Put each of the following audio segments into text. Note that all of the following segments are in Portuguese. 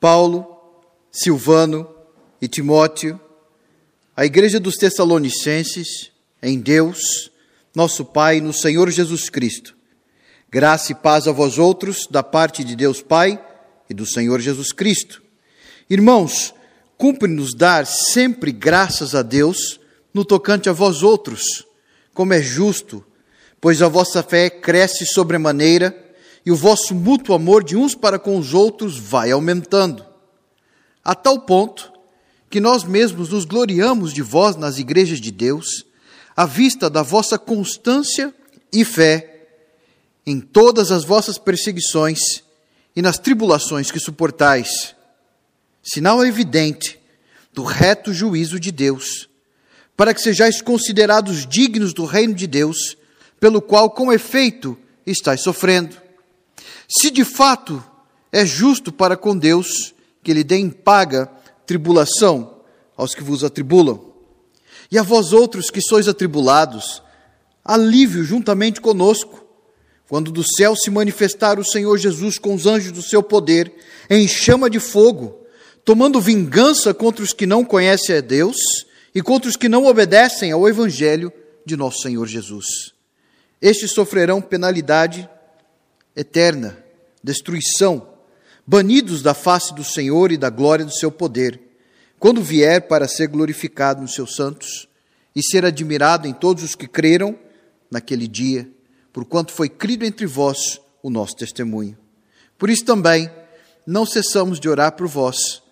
Paulo, Silvano e Timóteo, a igreja dos Tessalonicenses, em Deus, nosso Pai, no Senhor Jesus Cristo. Graça e paz a vós outros, da parte de Deus Pai e do Senhor Jesus Cristo. Irmãos, cumpre-nos dar sempre graças a Deus no tocante a vós outros, como é justo, pois a vossa fé cresce sobremaneira e o vosso mútuo amor de uns para com os outros vai aumentando, a tal ponto que nós mesmos nos gloriamos de vós nas igrejas de Deus, à vista da vossa constância e fé em todas as vossas perseguições e nas tribulações que suportais, sinal evidente do reto juízo de Deus, para que sejais considerados dignos do reino de Deus, pelo qual, com efeito, estáis sofrendo. Se de fato é justo para com Deus que lhe deem paga tribulação aos que vos atribulam. E a vós outros que sois atribulados, alívio juntamente conosco, quando do céu se manifestar o Senhor Jesus com os anjos do seu poder, em chama de fogo, tomando vingança contra os que não conhecem a Deus e contra os que não obedecem ao Evangelho de nosso Senhor Jesus. Estes sofrerão penalidade eterna, destruição, banidos da face do Senhor e da glória do seu poder, quando vier para ser glorificado nos seus santos e ser admirado em todos os que creram naquele dia, porquanto foi crido entre vós o nosso testemunho. Por isso também não cessamos de orar por vós,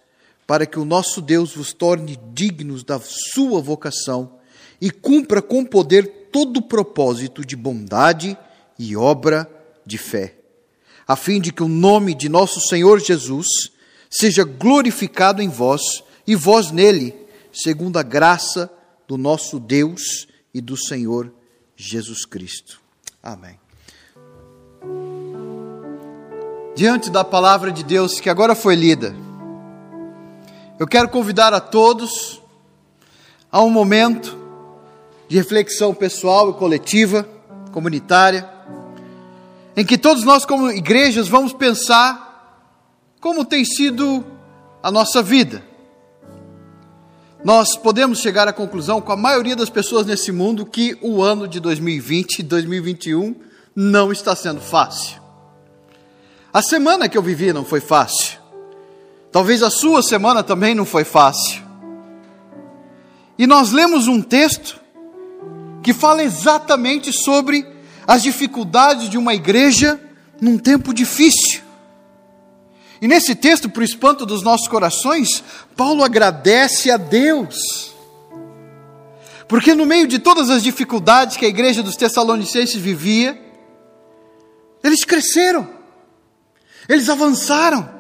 para que o nosso Deus vos torne dignos da sua vocação e cumpra com poder todo o propósito de bondade e obra de fé a fim de que o nome de nosso Senhor Jesus seja glorificado em vós e vós nele, segundo a graça do nosso Deus e do Senhor Jesus Cristo. Amém. Diante da palavra de Deus que agora foi lida, eu quero convidar a todos a um momento de reflexão pessoal e coletiva, comunitária em que todos nós, como igrejas, vamos pensar como tem sido a nossa vida. Nós podemos chegar à conclusão, com a maioria das pessoas nesse mundo, que o ano de 2020 e 2021 não está sendo fácil. A semana que eu vivi não foi fácil. Talvez a sua semana também não foi fácil. E nós lemos um texto que fala exatamente sobre as dificuldades de uma igreja num tempo difícil. E nesse texto, para o espanto dos nossos corações, Paulo agradece a Deus. Porque no meio de todas as dificuldades que a igreja dos Tessalonicenses vivia, eles cresceram, eles avançaram,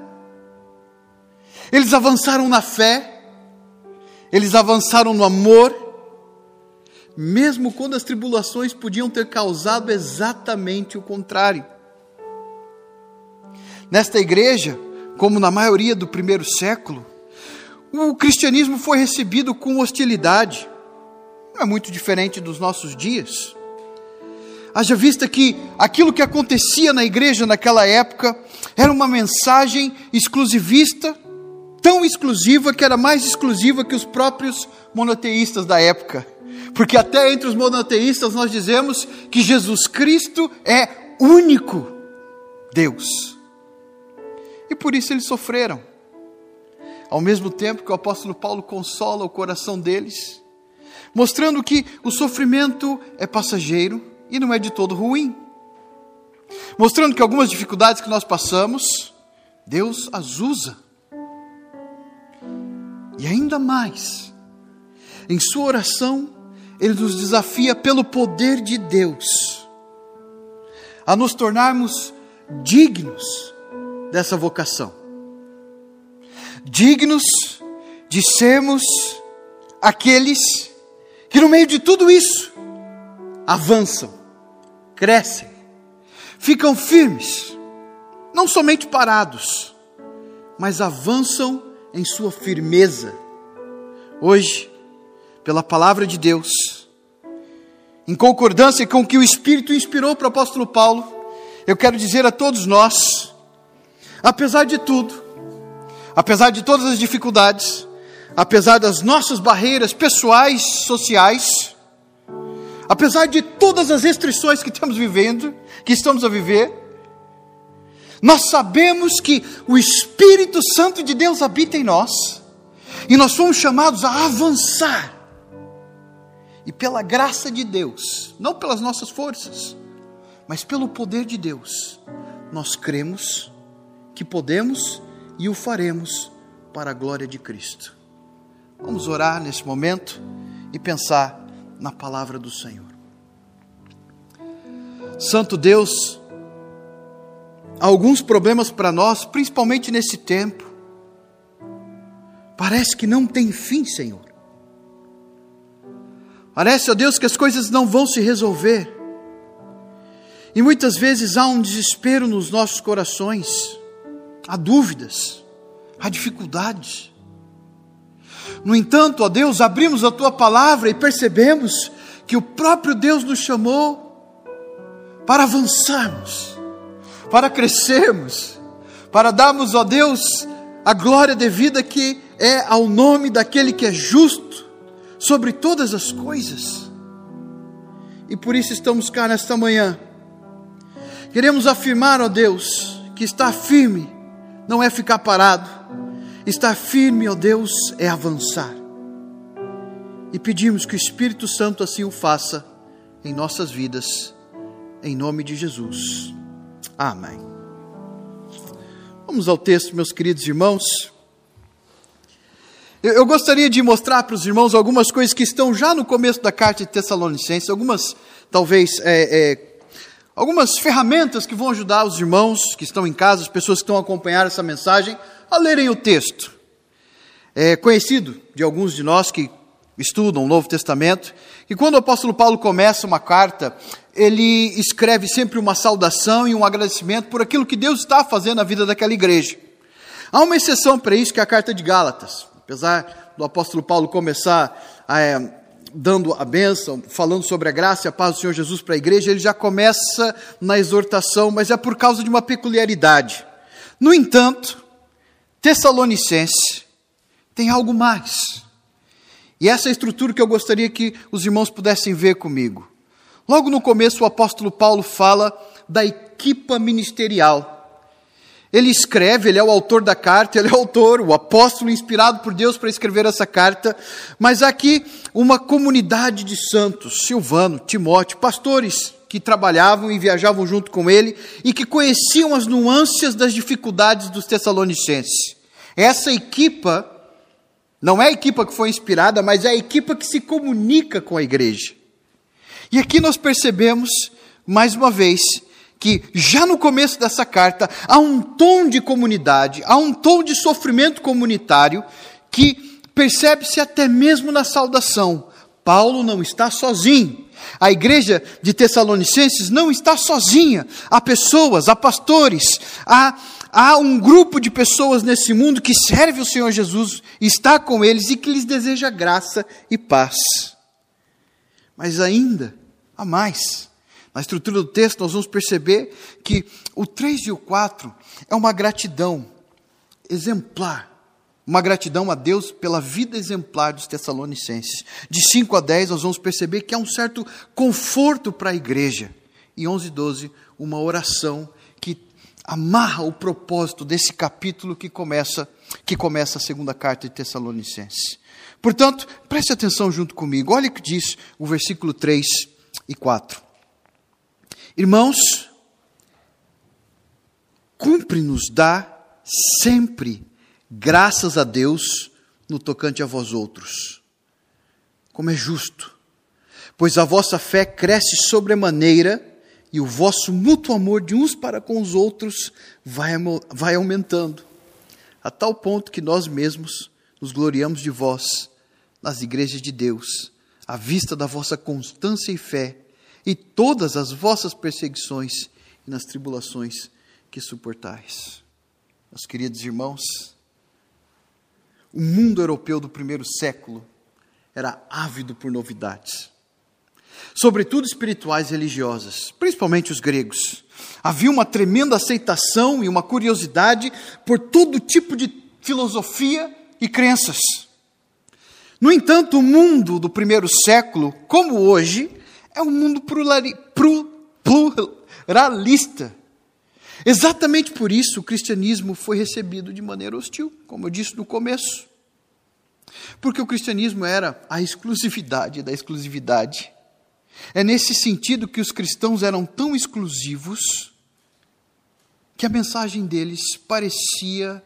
eles avançaram na fé, eles avançaram no amor, mesmo quando as tribulações podiam ter causado exatamente o contrário. Nesta igreja, como na maioria do primeiro século, o cristianismo foi recebido com hostilidade. Não é muito diferente dos nossos dias. Haja vista que aquilo que acontecia na igreja naquela época era uma mensagem exclusivista, tão exclusiva que era mais exclusiva que os próprios monoteístas da época porque até entre os monoteístas nós dizemos que Jesus Cristo é único Deus. E por isso eles sofreram. Ao mesmo tempo que o apóstolo Paulo consola o coração deles, mostrando que o sofrimento é passageiro e não é de todo ruim. Mostrando que algumas dificuldades que nós passamos, Deus as usa. E ainda mais, em sua oração, ele nos desafia pelo poder de Deus a nos tornarmos dignos dessa vocação. Dignos de sermos aqueles que, no meio de tudo isso, avançam, crescem, ficam firmes, não somente parados, mas avançam em sua firmeza. Hoje, pela palavra de Deus, em concordância com o que o Espírito inspirou para o apóstolo Paulo, eu quero dizer a todos nós, apesar de tudo, apesar de todas as dificuldades, apesar das nossas barreiras pessoais, sociais, apesar de todas as restrições que estamos vivendo, que estamos a viver, nós sabemos que o Espírito Santo de Deus habita em nós, e nós somos chamados a avançar, pela graça de Deus, não pelas nossas forças, mas pelo poder de Deus, nós cremos que podemos e o faremos para a glória de Cristo. Vamos orar nesse momento e pensar na palavra do Senhor. Santo Deus, há alguns problemas para nós, principalmente nesse tempo. Parece que não tem fim, Senhor. Parece, ó Deus, que as coisas não vão se resolver. E muitas vezes há um desespero nos nossos corações, há dúvidas, há dificuldades. No entanto, ó Deus, abrimos a tua palavra e percebemos que o próprio Deus nos chamou para avançarmos, para crescermos, para darmos, ó Deus, a glória devida que é ao nome daquele que é justo sobre todas as coisas. E por isso estamos cá nesta manhã. Queremos afirmar, ó Deus, que estar firme não é ficar parado, estar firme, ó Deus, é avançar. E pedimos que o Espírito Santo assim o faça em nossas vidas em nome de Jesus. Amém. Vamos ao texto, meus queridos irmãos. Eu, gostaria de mostrar para os irmãos algumas coisas que estão já no começo da carta de Tessalonicenses, algumas, talvez, é, é, algumas ferramentas que vão ajudar os irmãos que estão em casa, as pessoas que estão acompanhando essa mensagem, a lerem o texto. É conhecido de alguns de nós que estudam o Novo Testamento, que quando o apóstolo Paulo começa uma carta, ele escreve sempre uma saudação e um agradecimento por aquilo que Deus está fazendo na vida daquela igreja. Há uma exceção para isso, que é a carta de Gálatas. Apesar do apóstolo Paulo começar é, dando a bênção, falando sobre a graça e a paz do Senhor Jesus para a igreja, ele já começa na exortação, mas é por causa de uma peculiaridade. No entanto, Tessalonicense tem algo mais. E essa é a estrutura que eu gostaria que os irmãos pudessem ver comigo. Logo no começo, o apóstolo Paulo fala da equipa ministerial. Ele escreve, ele é o autor da carta, ele é o autor, o apóstolo inspirado por Deus para escrever essa carta, mas aqui uma comunidade de santos, Silvano, Timóteo, pastores que trabalhavam e viajavam junto com ele e que conheciam as nuances das dificuldades dos tessalonicenses. Essa equipa não é a equipa que foi inspirada, mas é a equipa que se comunica com a igreja. E aqui nós percebemos, mais uma vez, que já no começo dessa carta há um tom de comunidade, há um tom de sofrimento comunitário que percebe-se até mesmo na saudação. Paulo não está sozinho. A igreja de Tessalonicenses não está sozinha. Há pessoas, há pastores, há há um grupo de pessoas nesse mundo que serve o Senhor Jesus, está com eles e que lhes deseja graça e paz. Mas ainda há mais. Na estrutura do texto, nós vamos perceber que o 3 e o 4 é uma gratidão exemplar. Uma gratidão a Deus pela vida exemplar dos Tessalonicenses. De 5 a 10, nós vamos perceber que há um certo conforto para a igreja. E 11 e 12, uma oração amarra o propósito desse capítulo que começa, que começa a segunda carta de Tessalonicenses. Portanto, preste atenção junto comigo. Olha o que diz o versículo 3 e 4. Irmãos, cumpre-nos dar sempre graças a Deus no tocante a vós outros, como é justo, pois a vossa fé cresce sobremaneira e o vosso mútuo amor de uns para com os outros vai, vai aumentando, a tal ponto que nós mesmos nos gloriamos de vós nas igrejas de Deus, à vista da vossa constância e fé, e todas as vossas perseguições e nas tribulações que suportais. Meus queridos irmãos, o mundo europeu do primeiro século era ávido por novidades sobretudo espirituais e religiosas, principalmente os gregos. Havia uma tremenda aceitação e uma curiosidade por todo tipo de filosofia e crenças. No entanto, o mundo do primeiro século, como hoje, é um mundo pluralista. Exatamente por isso o cristianismo foi recebido de maneira hostil, como eu disse no começo. Porque o cristianismo era a exclusividade da exclusividade. É nesse sentido que os cristãos eram tão exclusivos que a mensagem deles parecia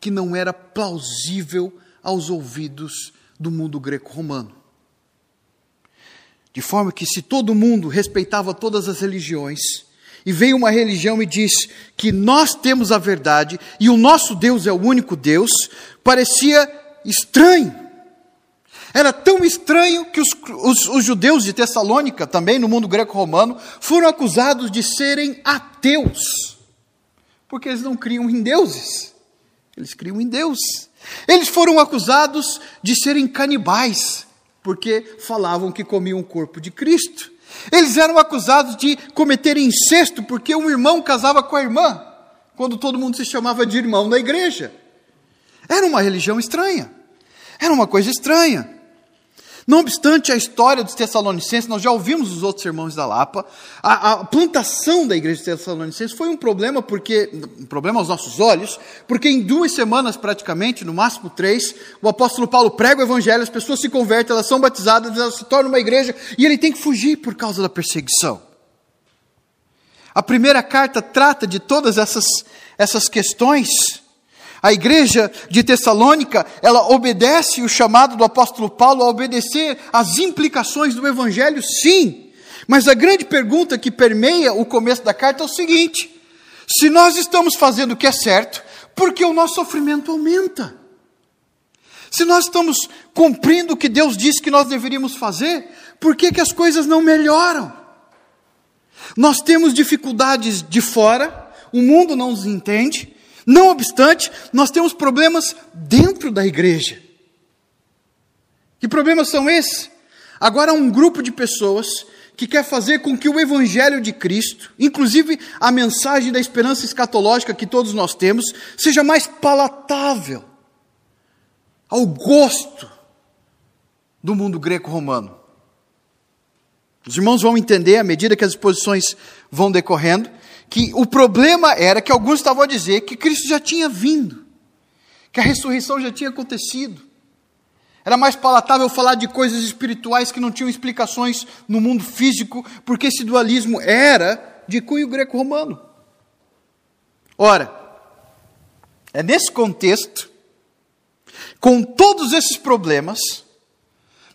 que não era plausível aos ouvidos do mundo greco-romano. De forma que, se todo mundo respeitava todas as religiões, e veio uma religião e diz que nós temos a verdade e o nosso Deus é o único Deus, parecia estranho. Era tão estranho que os, os, os judeus de Tessalônica, também no mundo greco-romano, foram acusados de serem ateus, porque eles não criam em deuses, eles criam em Deus. Eles foram acusados de serem canibais, porque falavam que comiam o corpo de Cristo. Eles eram acusados de cometerem incesto, porque um irmão casava com a irmã, quando todo mundo se chamava de irmão na igreja. Era uma religião estranha. Era uma coisa estranha. Não obstante a história dos Tessalonicenses, nós já ouvimos os outros irmãos da Lapa, a, a, plantação da igreja de Tessalonicenses foi um problema, porque, um problema aos nossos olhos, porque em duas semanas praticamente, no máximo três, o apóstolo Paulo prega o evangelho, as pessoas se convertem, elas são batizadas, elas se tornam uma igreja, e ele tem que fugir por causa da perseguição. A primeira carta trata de todas essas, essas questões, a igreja de Tessalônica, ela obedece o chamado do apóstolo Paulo a obedecer às implicações do evangelho, sim. Mas a grande pergunta que permeia o começo da carta é o seguinte: se nós estamos fazendo o que é certo, por que o nosso sofrimento aumenta? Se nós estamos cumprindo o que Deus disse que nós deveríamos fazer, por que, que as coisas não melhoram? Nós temos dificuldades de fora, o mundo não nos entende, não obstante, nós temos problemas dentro da igreja. Que problemas são esses? Agora, um grupo de pessoas que quer fazer com que o Evangelho de Cristo, inclusive a mensagem da esperança escatológica que todos nós temos, seja mais palatável ao gosto do mundo greco-romano. Os irmãos vão entender à medida que as exposições vão decorrendo que o problema era que alguns estavam a dizer que Cristo já tinha vindo, que a ressurreição já tinha acontecido. Era mais palatável falar de coisas espirituais que não tinham explicações no mundo físico, porque esse dualismo era de cunho greco-romano. Ora, é nesse contexto, com todos esses problemas,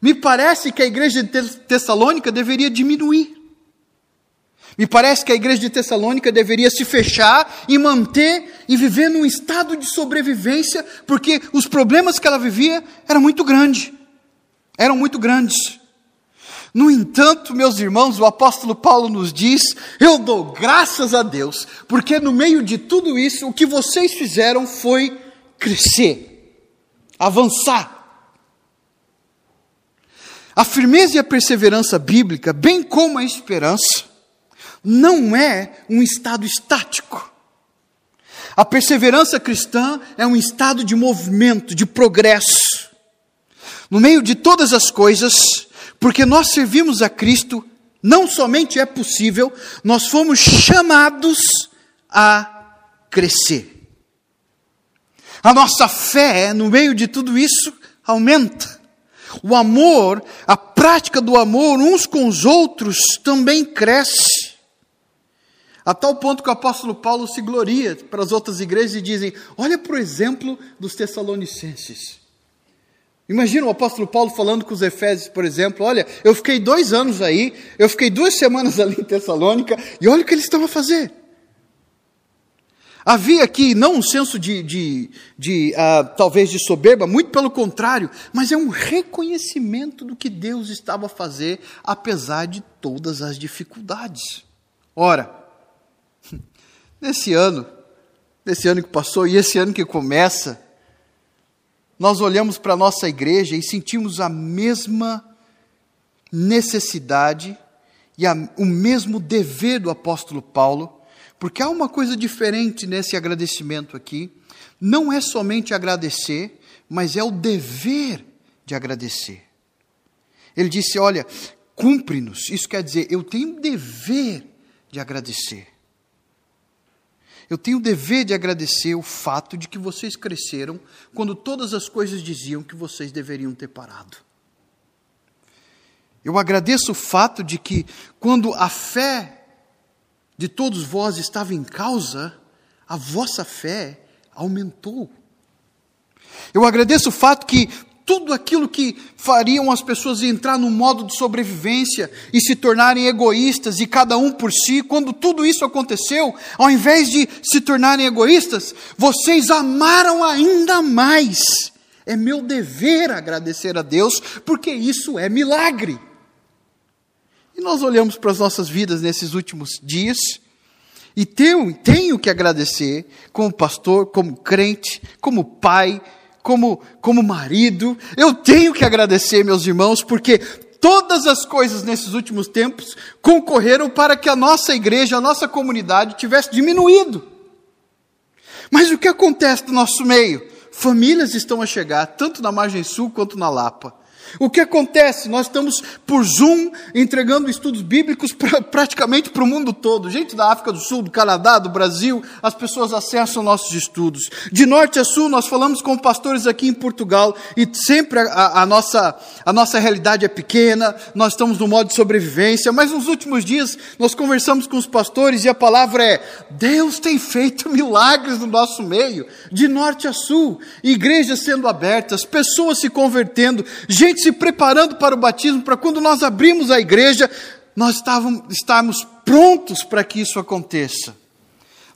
me parece que a igreja de Tessalônica deveria diminuir. Me parece que a igreja de Tessalônica deveria se fechar e manter e viver num estado de sobrevivência, porque os problemas que ela vivia eram muito grandes. Eram muito grandes. No entanto, meus irmãos, o apóstolo Paulo nos diz: Eu dou graças a Deus, porque no meio de tudo isso, o que vocês fizeram foi crescer, avançar. A firmeza e a perseverança bíblica, bem como a esperança, não é um estado estático. A perseverança cristã é um estado de movimento, de progresso. No meio de todas as coisas, porque nós servimos a Cristo, não somente é possível, nós fomos chamados a crescer. A nossa fé, no meio de tudo isso, aumenta. O amor, a prática do amor uns com os outros também cresce. A tal ponto que o apóstolo Paulo se gloria para as outras igrejas e dizem: olha para o exemplo dos Tessalonicenses. Imagina o apóstolo Paulo falando com os Efésios, por exemplo: olha, eu fiquei dois anos aí, eu fiquei duas semanas ali em Tessalônica, e olha o que eles estão a fazer. Havia aqui não um senso de, de, de uh, talvez de soberba, muito pelo contrário, mas é um reconhecimento do que Deus estava a fazer, apesar de todas as dificuldades. Ora, Nesse ano, nesse ano que passou e esse ano que começa, nós olhamos para a nossa igreja e sentimos a mesma necessidade e a, o mesmo dever do apóstolo Paulo, Porque há uma coisa diferente nesse agradecimento aqui. Não é somente agradecer, mas é o dever de agradecer. Ele disse: Olha, cumpre-nos. Isso quer dizer, eu tenho dever de agradecer. Eu tenho o dever de agradecer o fato de que vocês cresceram quando todas as coisas diziam que vocês deveriam ter parado. Eu agradeço o fato de que, quando a fé de todos vós estava em causa, a vossa fé aumentou. Eu agradeço o fato que tudo aquilo que fariam as pessoas entrar no modo de sobrevivência e se tornarem egoístas e cada um por si, quando tudo isso aconteceu, ao invés de se tornarem egoístas, vocês amaram ainda mais. É meu dever agradecer a Deus, porque isso é milagre. E nós olhamos para as nossas vidas nesses últimos dias e tenho, tenho que agradecer como pastor, como crente, como pai, como, como marido. Eu tenho que agradecer, meus irmãos, porque todas as coisas nesses últimos tempos concorreram para que a nossa igreja, a nossa comunidade tivesse diminuído. Mas o que acontece no nosso meio? Famílias estão a chegar, tanto na margem sul quanto na Lapa. O que acontece? Nós estamos por Zoom entregando estudos bíblicos pra, praticamente para o mundo todo. Gente da África do Sul, do Canadá, do Brasil, as pessoas acessam nossos estudos. De norte a sul, nós falamos com pastores aqui em Portugal e sempre a, a, nossa, a nossa realidade é pequena, nós estamos no modo de sobrevivência, mas nos últimos dias nós conversamos com os pastores e a palavra é: Deus tem feito milagres no nosso meio, de norte a sul, igrejas sendo abertas, pessoas se convertendo, gente se preparando para o batismo, para quando nós abrimos a igreja, nós estávamos, estávamos prontos para que isso aconteça.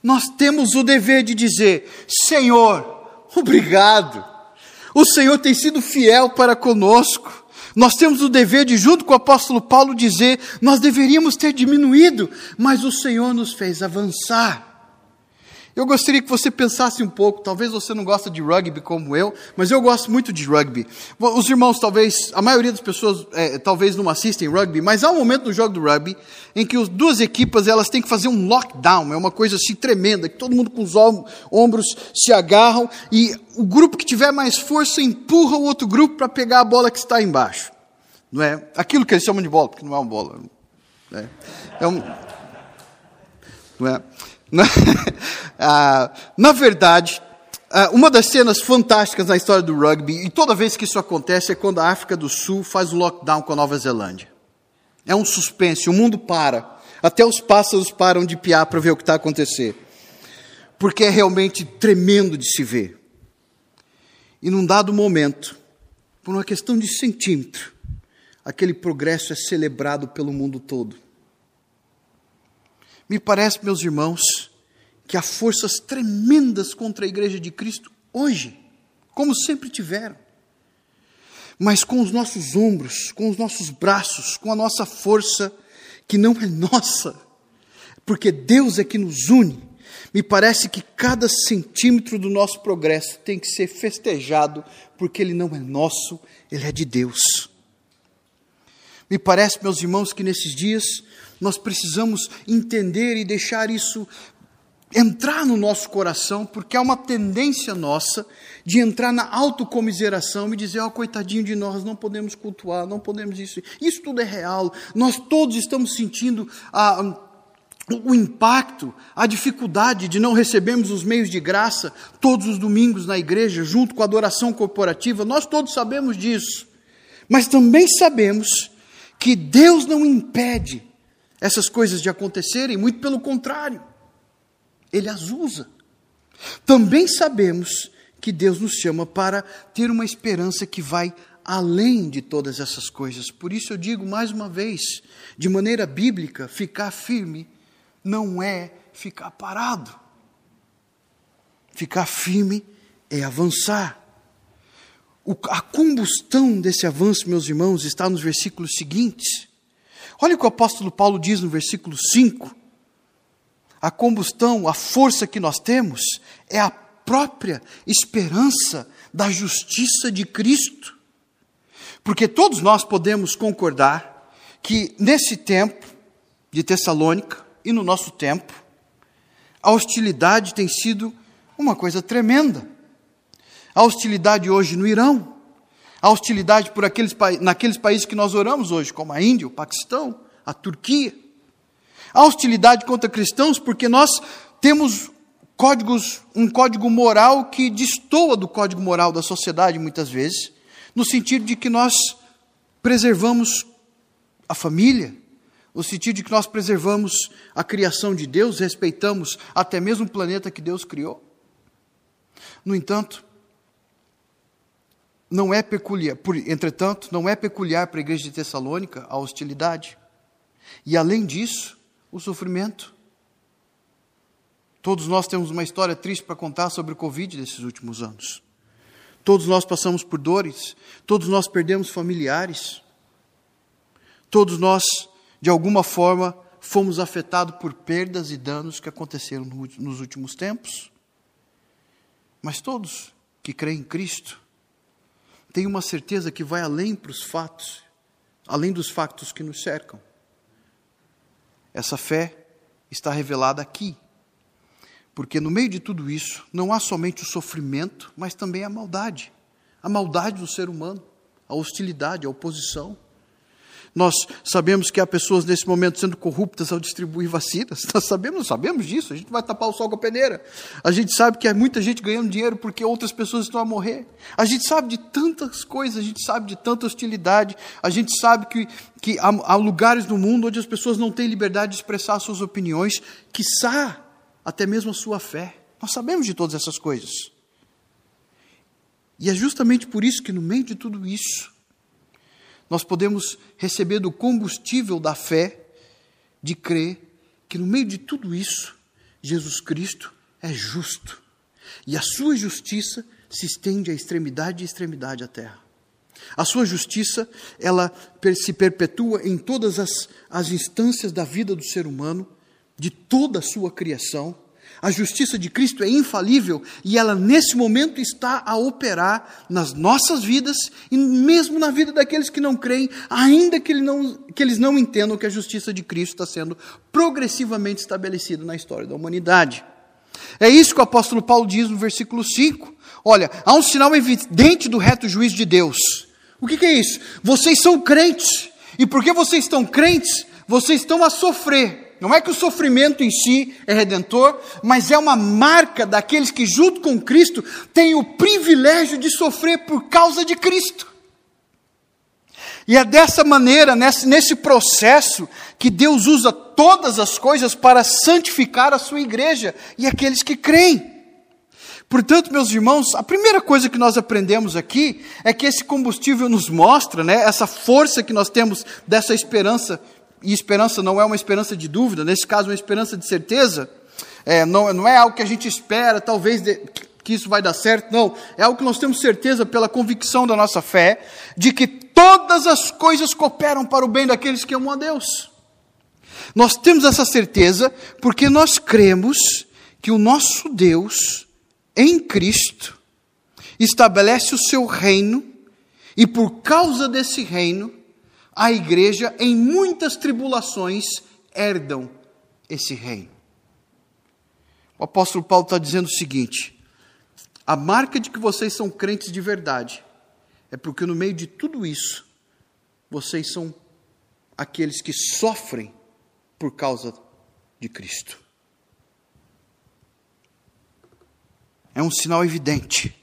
Nós temos o dever de dizer: Senhor, obrigado. O Senhor tem sido fiel para conosco. Nós temos o dever de, junto com o apóstolo Paulo, dizer: nós deveríamos ter diminuído, mas o Senhor nos fez avançar. Eu gostaria que você pensasse um pouco, talvez você não gosta de rugby como eu, mas eu gosto muito de rugby. Os irmãos, talvez, a maioria das pessoas é, talvez não assistem rugby, mas há um momento no jogo do rugby em que as duas equipas elas têm que fazer um lockdown, é uma coisa assim tremenda, que todo mundo com os ombros se agarram e o grupo que tiver mais força empurra o outro grupo para pegar a bola que está embaixo. Não é? Aquilo que eles chamam de bola, porque não é uma bola. Né? É um, não é? Na, ah, na verdade, ah, uma das cenas fantásticas na história do rugby, e toda vez que isso acontece, é quando a África do Sul faz o lockdown com a Nova Zelândia. É um suspense, o mundo para. Até os pássaros param de piar para ver o que está acontecendo. Porque é realmente tremendo de se ver. E num dado momento, por uma questão de centímetro, aquele progresso é celebrado pelo mundo todo. Me parece, meus irmãos, que há forças tremendas contra a igreja de Cristo hoje, como sempre tiveram. Mas com os nossos ombros, com os nossos braços, com a nossa força, que não é nossa, porque Deus é que nos une. Me parece que cada centímetro do nosso progresso tem que ser festejado, porque ele não é nosso, ele é de Deus. Me parece, meus irmãos, que nesses dias nós precisamos entender e deixar isso entrar no nosso coração, porque há uma tendência nossa de entrar na autocomiseração e dizer, ó, oh, coitadinho de nós, não podemos cultuar, não podemos isso. Isso tudo é real. Nós todos estamos sentindo a, o impacto, a dificuldade de não recebermos os meios de graça todos os domingos na igreja, junto com a adoração corporativa. Nós todos sabemos disso. Mas também sabemos que Deus não impede essas coisas de acontecerem, muito pelo contrário, Ele as usa. Também sabemos que Deus nos chama para ter uma esperança que vai além de todas essas coisas. Por isso eu digo mais uma vez, de maneira bíblica, ficar firme não é ficar parado. Ficar firme é avançar. A combustão desse avanço, meus irmãos, está nos versículos seguintes. Olha o que o apóstolo Paulo diz no versículo 5. A combustão, a força que nós temos, é a própria esperança da justiça de Cristo. Porque todos nós podemos concordar que nesse tempo de Tessalônica e no nosso tempo, a hostilidade tem sido uma coisa tremenda. A hostilidade hoje no Irão, a hostilidade por aqueles, naqueles países que nós oramos hoje, como a Índia, o Paquistão, a Turquia. A hostilidade contra cristãos porque nós temos códigos, um código moral que destoa do código moral da sociedade muitas vezes, no sentido de que nós preservamos a família, no sentido de que nós preservamos a criação de Deus, respeitamos até mesmo o planeta que Deus criou. No entanto, não é peculiar, por, entretanto, não é peculiar para a igreja de Tessalônica a hostilidade. E além disso, o sofrimento. Todos nós temos uma história triste para contar sobre o Covid desses últimos anos. Todos nós passamos por dores, todos nós perdemos familiares, todos nós, de alguma forma, fomos afetados por perdas e danos que aconteceram nos últimos tempos. Mas todos que creem em Cristo têm uma certeza que vai além para os fatos, além dos fatos que nos cercam. Essa fé está revelada aqui. Porque no meio de tudo isso, não há somente o sofrimento, mas também a maldade. A maldade do ser humano, a hostilidade, a oposição. Nós sabemos que há pessoas nesse momento sendo corruptas ao distribuir vacinas. Nós sabemos, sabemos disso. A gente vai tapar o sol com a peneira. A gente sabe que há muita gente ganhando dinheiro porque outras pessoas estão a morrer. A gente sabe de tantas coisas, a gente sabe de tanta hostilidade. A gente sabe que, que há, há lugares no mundo onde as pessoas não têm liberdade de expressar suas opiniões, quiçá até mesmo a sua fé. Nós sabemos de todas essas coisas. E é justamente por isso que, no meio de tudo isso, nós podemos receber do combustível da fé, de crer que no meio de tudo isso, Jesus Cristo é justo. E a sua justiça se estende à extremidade e extremidade da terra. A sua justiça, ela se perpetua em todas as, as instâncias da vida do ser humano, de toda a sua criação, a justiça de Cristo é infalível e ela, nesse momento, está a operar nas nossas vidas e mesmo na vida daqueles que não creem, ainda que, ele não, que eles não entendam que a justiça de Cristo está sendo progressivamente estabelecida na história da humanidade. É isso que o apóstolo Paulo diz no versículo 5. Olha, há um sinal evidente do reto juízo de Deus. O que, que é isso? Vocês são crentes, e porque vocês estão crentes, vocês estão a sofrer não é que o sofrimento em si é redentor, mas é uma marca daqueles que, junto com Cristo, têm o privilégio de sofrer por causa de Cristo. E é dessa maneira, nesse, nesse processo, que Deus usa todas as coisas para santificar a sua igreja e aqueles que creem. Portanto, meus irmãos, a primeira coisa que nós aprendemos aqui é que esse combustível nos mostra, né, essa força que nós temos dessa esperança e esperança não é uma esperança de dúvida, nesse caso, uma esperança de certeza. É, não, não é algo que a gente espera, talvez de, que isso vai dar certo, não. É algo que nós temos certeza pela convicção da nossa fé, de que todas as coisas cooperam para o bem daqueles que amam a Deus. Nós temos essa certeza porque nós cremos que o nosso Deus, em Cristo, estabelece o seu reino, e por causa desse reino, a igreja, em muitas tribulações, herdam esse reino. O apóstolo Paulo está dizendo o seguinte: a marca de que vocês são crentes de verdade é porque no meio de tudo isso, vocês são aqueles que sofrem por causa de Cristo. É um sinal evidente.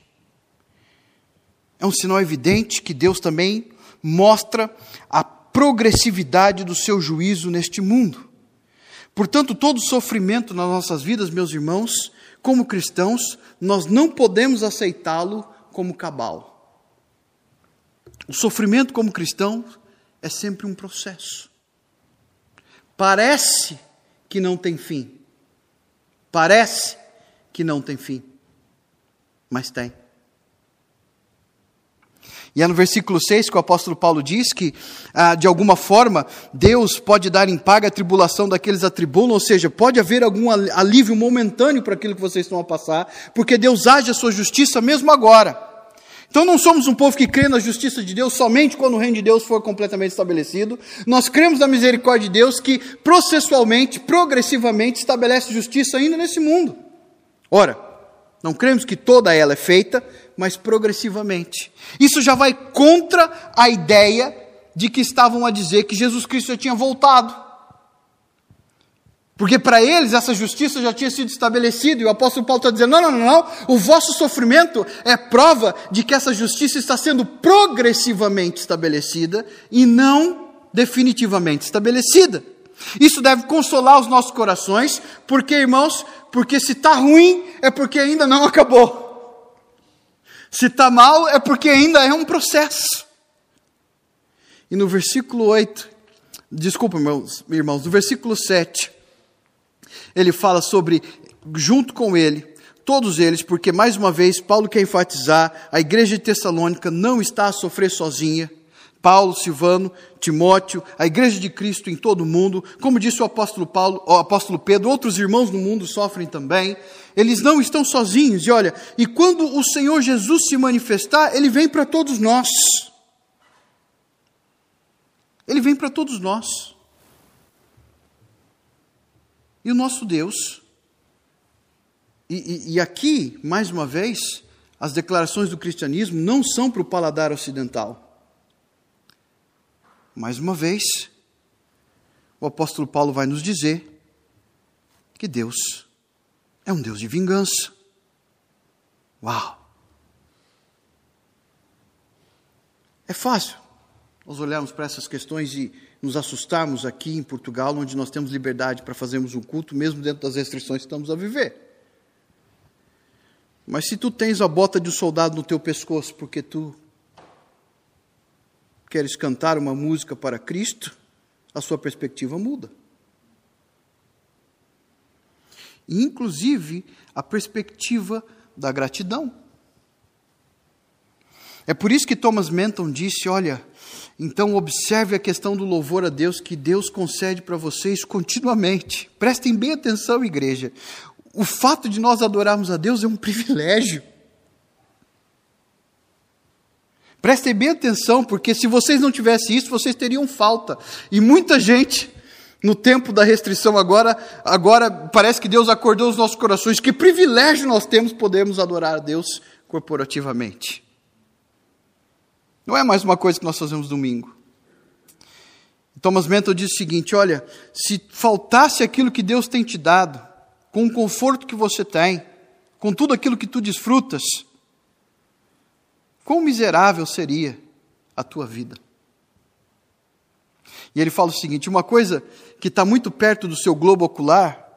É um sinal evidente que Deus também mostra a progressividade do seu juízo neste mundo. Portanto, todo sofrimento nas nossas vidas, meus irmãos, como cristãos, nós não podemos aceitá-lo como cabal. O sofrimento como cristão é sempre um processo. Parece que não tem fim. Parece que não tem fim. Mas tem. E é no versículo 6 que o apóstolo Paulo diz que, ah, de alguma forma, Deus pode dar em paga a tribulação daqueles atribulam, ou seja, pode haver algum alívio momentâneo para aquilo que vocês estão a passar, porque Deus age a sua justiça mesmo agora. Então não somos um povo que crê na justiça de Deus somente quando o reino de Deus for completamente estabelecido. Nós cremos na misericórdia de Deus que processualmente, progressivamente estabelece justiça ainda nesse mundo. Ora, não cremos que toda ela é feita, mas progressivamente. Isso já vai contra a ideia de que estavam a dizer que Jesus Cristo já tinha voltado. Porque para eles essa justiça já tinha sido estabelecida, e o apóstolo Paulo está dizendo: não, não, não, não, o vosso sofrimento é prova de que essa justiça está sendo progressivamente estabelecida e não definitivamente estabelecida. Isso deve consolar os nossos corações, porque, irmãos, porque se está ruim é porque ainda não acabou. Se está mal é porque ainda é um processo. E no versículo 8, desculpa, meus irmãos, no versículo 7, ele fala sobre, junto com ele, todos eles, porque mais uma vez Paulo quer enfatizar, a igreja de Tessalônica não está a sofrer sozinha. Paulo, Silvano, Timóteo, a igreja de Cristo em todo o mundo, como disse o apóstolo Paulo, o apóstolo Pedro, outros irmãos no mundo sofrem também. Eles não estão sozinhos. E olha, e quando o Senhor Jesus se manifestar, ele vem para todos nós. Ele vem para todos nós. E o nosso Deus, e, e, e aqui, mais uma vez, as declarações do cristianismo não são para o paladar ocidental. Mais uma vez, o apóstolo Paulo vai nos dizer que Deus é um Deus de vingança. Uau! É fácil nós olharmos para essas questões e nos assustarmos aqui em Portugal, onde nós temos liberdade para fazermos um culto, mesmo dentro das restrições que estamos a viver. Mas se tu tens a bota de um soldado no teu pescoço porque tu queres cantar uma música para Cristo, a sua perspectiva muda. Inclusive, a perspectiva da gratidão. É por isso que Thomas Menton disse: olha, então observe a questão do louvor a Deus que Deus concede para vocês continuamente. Prestem bem atenção, igreja. O fato de nós adorarmos a Deus é um privilégio. Prestem bem atenção, porque se vocês não tivessem isso, vocês teriam falta. E muita gente, no tempo da restrição agora, agora parece que Deus acordou os nossos corações. Que privilégio nós temos podermos adorar a Deus corporativamente. Não é mais uma coisa que nós fazemos domingo. Thomas Menton diz o seguinte: olha, se faltasse aquilo que Deus tem te dado, com o conforto que você tem, com tudo aquilo que tu desfrutas, quão miserável seria a tua vida. E ele fala o seguinte: uma coisa que está muito perto do seu globo ocular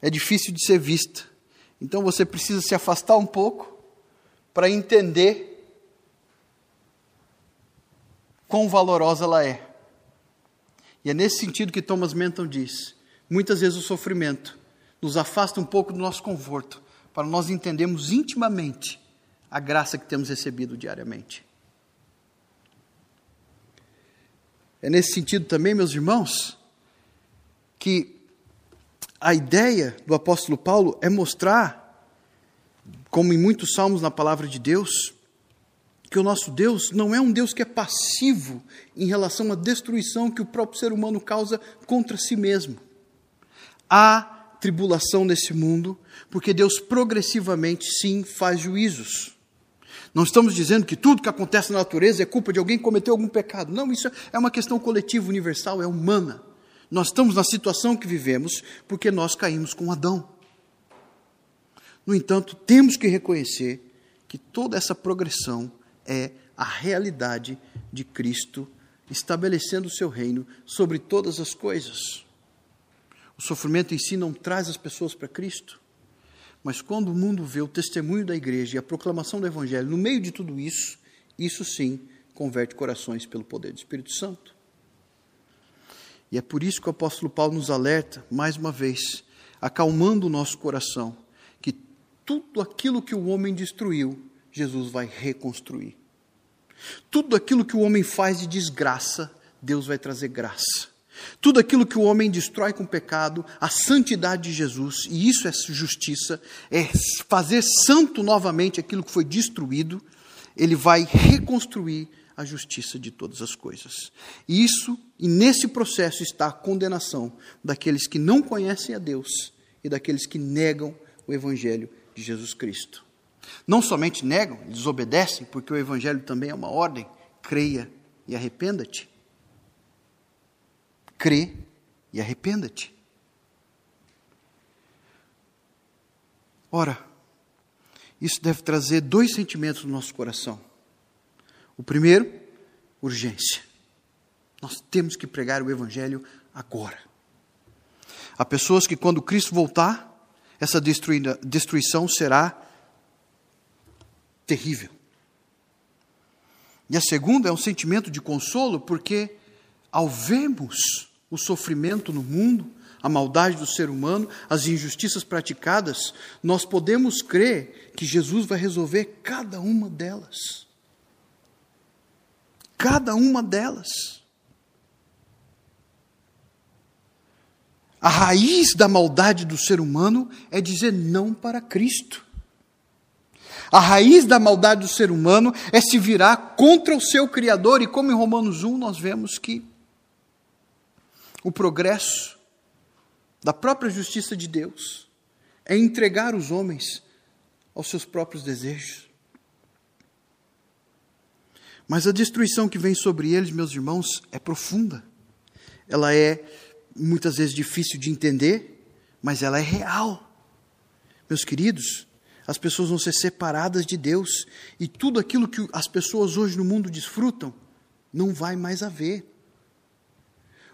é difícil de ser vista. Então você precisa se afastar um pouco para entender quão valorosa ela é. E é nesse sentido que Thomas Menton diz: muitas vezes o sofrimento nos afasta um pouco do nosso conforto, para nós entendermos intimamente a graça que temos recebido diariamente. É nesse sentido também, meus irmãos, que a ideia do apóstolo Paulo é mostrar, como em muitos salmos na palavra de Deus, que o nosso Deus não é um Deus que é passivo em relação à destruição que o próprio ser humano causa contra si mesmo. Há tribulação nesse mundo, porque Deus progressivamente sim faz juízos. Não estamos dizendo que tudo que acontece na natureza é culpa de alguém que cometeu algum pecado. Não, isso é uma questão coletiva, universal, é humana. Nós estamos na situação que vivemos porque nós caímos com Adão. No entanto, temos que reconhecer que toda essa progressão é a realidade de Cristo estabelecendo o seu reino sobre todas as coisas. O sofrimento em si não traz as pessoas para Cristo, mas quando o mundo vê o testemunho da igreja e a proclamação do Evangelho no meio de tudo isso, isso sim converte corações pelo poder do Espírito Santo. E é por isso que o apóstolo Paulo nos alerta, mais uma vez, acalmando o nosso coração, que tudo aquilo que o homem destruiu, Jesus vai reconstruir. Tudo aquilo que o homem faz de desgraça, Deus vai trazer graça. Tudo aquilo que o homem destrói com pecado, a santidade de Jesus, e isso é justiça, é fazer santo novamente aquilo que foi destruído, ele vai reconstruir a justiça de todas as coisas. E isso, e nesse processo está a condenação daqueles que não conhecem a Deus e daqueles que negam o evangelho de Jesus Cristo. Não somente negam, desobedecem, porque o evangelho também é uma ordem, creia e arrependa-te. Crê e arrependa-te. Ora, isso deve trazer dois sentimentos no nosso coração. O primeiro, urgência. Nós temos que pregar o Evangelho agora. Há pessoas que, quando Cristo voltar, essa destruição será terrível. E a segunda é um sentimento de consolo, porque ao vermos o sofrimento no mundo, a maldade do ser humano, as injustiças praticadas, nós podemos crer que Jesus vai resolver cada uma delas. Cada uma delas. A raiz da maldade do ser humano é dizer não para Cristo. A raiz da maldade do ser humano é se virar contra o seu Criador, e como em Romanos 1 nós vemos que o progresso da própria justiça de Deus é entregar os homens aos seus próprios desejos. Mas a destruição que vem sobre eles, meus irmãos, é profunda. Ela é muitas vezes difícil de entender, mas ela é real. Meus queridos, as pessoas vão ser separadas de Deus e tudo aquilo que as pessoas hoje no mundo desfrutam não vai mais haver.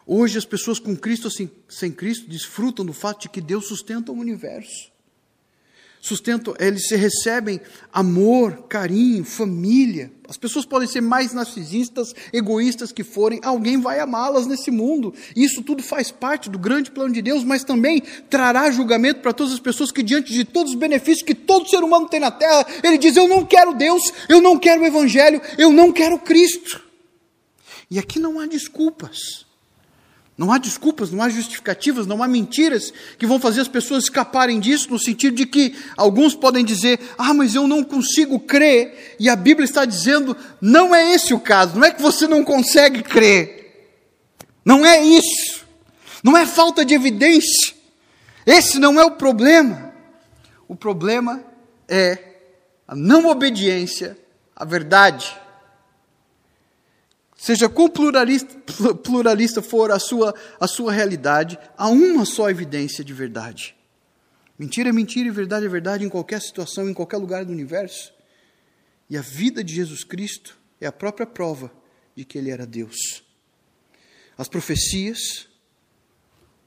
Hoje as pessoas com Cristo assim, sem Cristo desfrutam do fato de que Deus sustenta o universo. Sustentam, eles recebem amor, carinho, família. As pessoas podem ser mais narcisistas, egoístas que forem, alguém vai amá-las nesse mundo. Isso tudo faz parte do grande plano de Deus, mas também trará julgamento para todas as pessoas que, diante de todos os benefícios que todo ser humano tem na terra, ele diz: Eu não quero Deus, eu não quero o Evangelho, eu não quero Cristo. E aqui não há desculpas. Não há desculpas, não há justificativas, não há mentiras que vão fazer as pessoas escaparem disso, no sentido de que alguns podem dizer: ah, mas eu não consigo crer, e a Bíblia está dizendo: não é esse o caso, não é que você não consegue crer, não é isso, não é falta de evidência, esse não é o problema. O problema é a não obediência à verdade Seja quão pluralista, pluralista for a sua, a sua realidade, há uma só evidência de verdade. Mentira é mentira e verdade é verdade em qualquer situação, em qualquer lugar do universo. E a vida de Jesus Cristo é a própria prova de que ele era Deus. As profecias,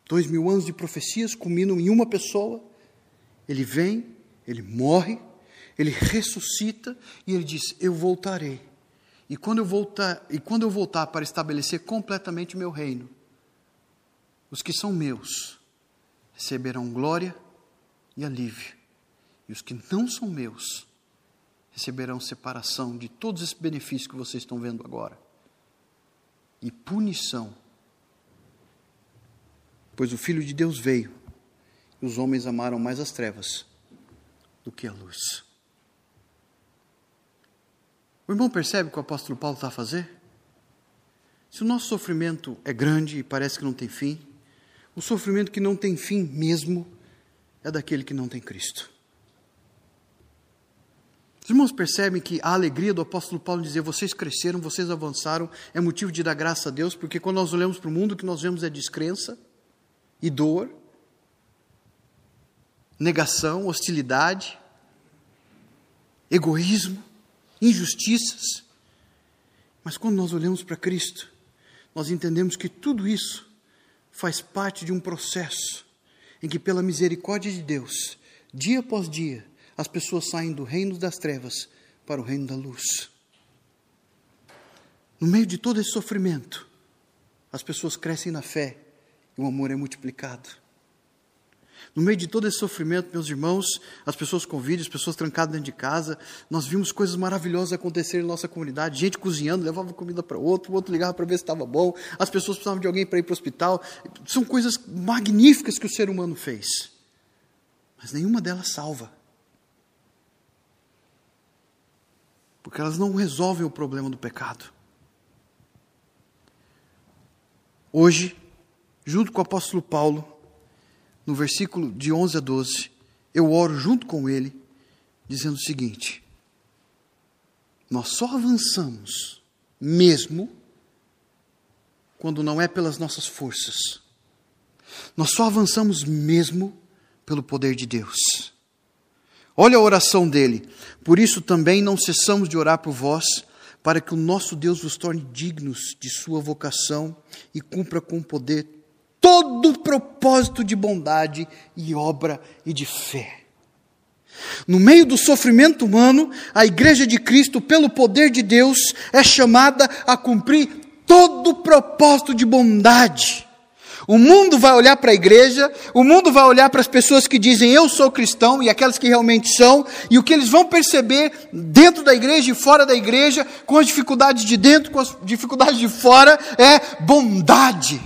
dois mil anos de profecias, culminam em uma pessoa. Ele vem, ele morre, ele ressuscita e ele diz: Eu voltarei e quando eu voltar, e quando eu voltar para estabelecer completamente o meu reino, os que são meus receberão glória e alívio, e os que não são meus receberão separação de todos esses benefícios que vocês estão vendo agora e punição. Pois o Filho de Deus veio e os homens amaram mais as trevas do que a luz. O irmão percebe o que o apóstolo Paulo está a fazer? Se o nosso sofrimento é grande e parece que não tem fim, o sofrimento que não tem fim mesmo é daquele que não tem Cristo. Os irmãos percebem que a alegria do apóstolo Paulo dizer vocês cresceram, vocês avançaram, é motivo de dar graça a Deus, porque quando nós olhamos para o mundo, o que nós vemos é descrença e dor, negação, hostilidade, egoísmo injustiças. Mas quando nós olhamos para Cristo, nós entendemos que tudo isso faz parte de um processo em que, pela misericórdia de Deus, dia após dia, as pessoas saem do reino das trevas para o reino da luz. No meio de todo esse sofrimento, as pessoas crescem na fé e o amor é multiplicado. No meio de todo esse sofrimento, meus irmãos, as pessoas com vídeo, as pessoas trancadas dentro de casa, nós vimos coisas maravilhosas acontecerem em nossa comunidade. Gente cozinhando, levava comida para outro, o outro ligava para ver se estava bom. As pessoas precisavam de alguém para ir para o hospital. São coisas magníficas que o ser humano fez. Mas nenhuma delas salva. porque elas não resolvem o problema do pecado. Hoje, junto com o apóstolo Paulo, no versículo de 11 a 12, eu oro junto com ele, dizendo o seguinte: Nós só avançamos mesmo quando não é pelas nossas forças. Nós só avançamos mesmo pelo poder de Deus. Olha a oração dele. Por isso também não cessamos de orar por vós, para que o nosso Deus vos torne dignos de sua vocação e cumpra com poder todo o propósito de bondade e obra e de fé. No meio do sofrimento humano, a Igreja de Cristo, pelo poder de Deus, é chamada a cumprir todo o propósito de bondade o mundo vai olhar para a igreja, o mundo vai olhar para as pessoas que dizem eu sou cristão e aquelas que realmente são, e o que eles vão perceber dentro da igreja e fora da igreja, com as dificuldades de dentro, com as dificuldades de fora, é bondade,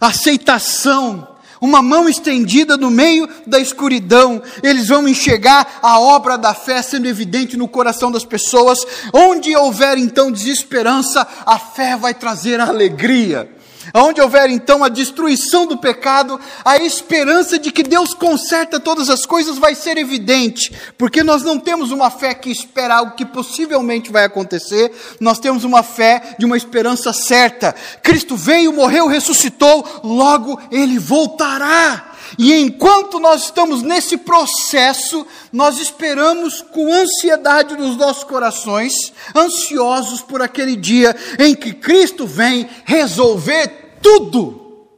aceitação, uma mão estendida no meio da escuridão. Eles vão enxergar a obra da fé sendo evidente no coração das pessoas. Onde houver então desesperança, a fé vai trazer alegria. Onde houver então a destruição do pecado, a esperança de que Deus conserta todas as coisas vai ser evidente, porque nós não temos uma fé que espera algo que possivelmente vai acontecer, nós temos uma fé de uma esperança certa. Cristo veio, morreu, ressuscitou, logo ele voltará. E enquanto nós estamos nesse processo, nós esperamos com ansiedade nos nossos corações, ansiosos por aquele dia em que Cristo vem resolver tudo,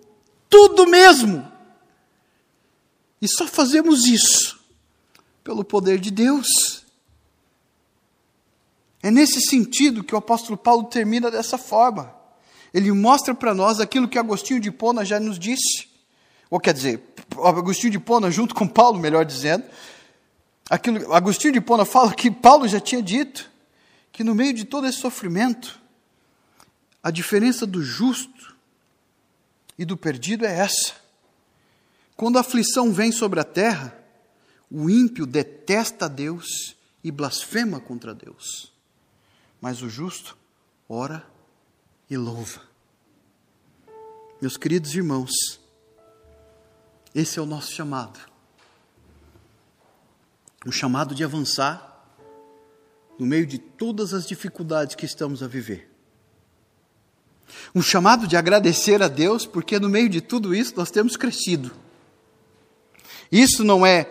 tudo mesmo. E só fazemos isso pelo poder de Deus. É nesse sentido que o apóstolo Paulo termina dessa forma. Ele mostra para nós aquilo que Agostinho de Pona já nos disse. Ou quer dizer, Agostinho de Pona, junto com Paulo, melhor dizendo, aquilo, Agostinho de Pona fala que Paulo já tinha dito que no meio de todo esse sofrimento, a diferença do justo e do perdido é essa. Quando a aflição vem sobre a terra, o ímpio detesta a Deus e blasfema contra Deus. Mas o justo ora e louva. Meus queridos irmãos, esse é o nosso chamado. O chamado de avançar no meio de todas as dificuldades que estamos a viver. Um chamado de agradecer a Deus, porque no meio de tudo isso nós temos crescido. Isso não é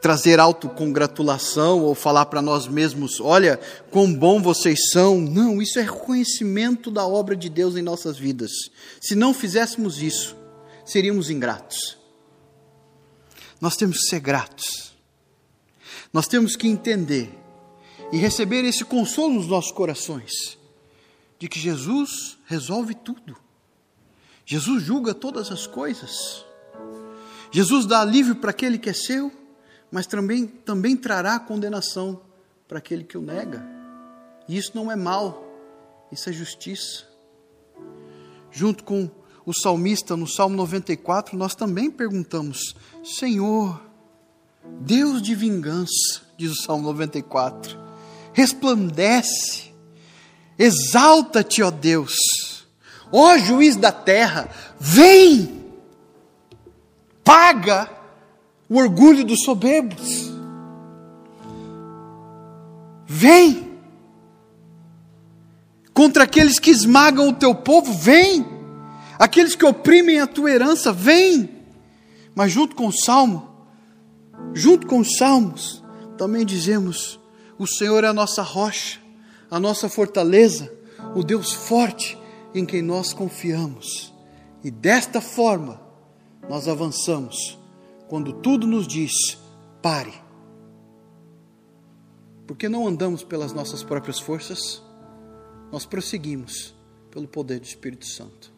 trazer autocongratulação ou falar para nós mesmos, olha, quão bom vocês são. Não, isso é reconhecimento da obra de Deus em nossas vidas. Se não fizéssemos isso, seríamos ingratos. Nós temos que ser gratos. Nós temos que entender e receber esse consolo nos nossos corações de que Jesus resolve tudo. Jesus julga todas as coisas. Jesus dá alívio para aquele que é seu, mas também, também trará condenação para aquele que o nega. E isso não é mal, isso é justiça. Junto com o salmista no Salmo 94, nós também perguntamos: Senhor, Deus de vingança, diz o Salmo 94, resplandece Exalta-te, ó Deus, ó juiz da terra, vem, paga o orgulho dos soberbos. Vem contra aqueles que esmagam o teu povo, vem. Aqueles que oprimem a tua herança, vem. Mas junto com o salmo, junto com os salmos, também dizemos: o Senhor é a nossa rocha a nossa fortaleza, o Deus forte em quem nós confiamos. E desta forma nós avançamos quando tudo nos diz: pare. Porque não andamos pelas nossas próprias forças, nós prosseguimos pelo poder do Espírito Santo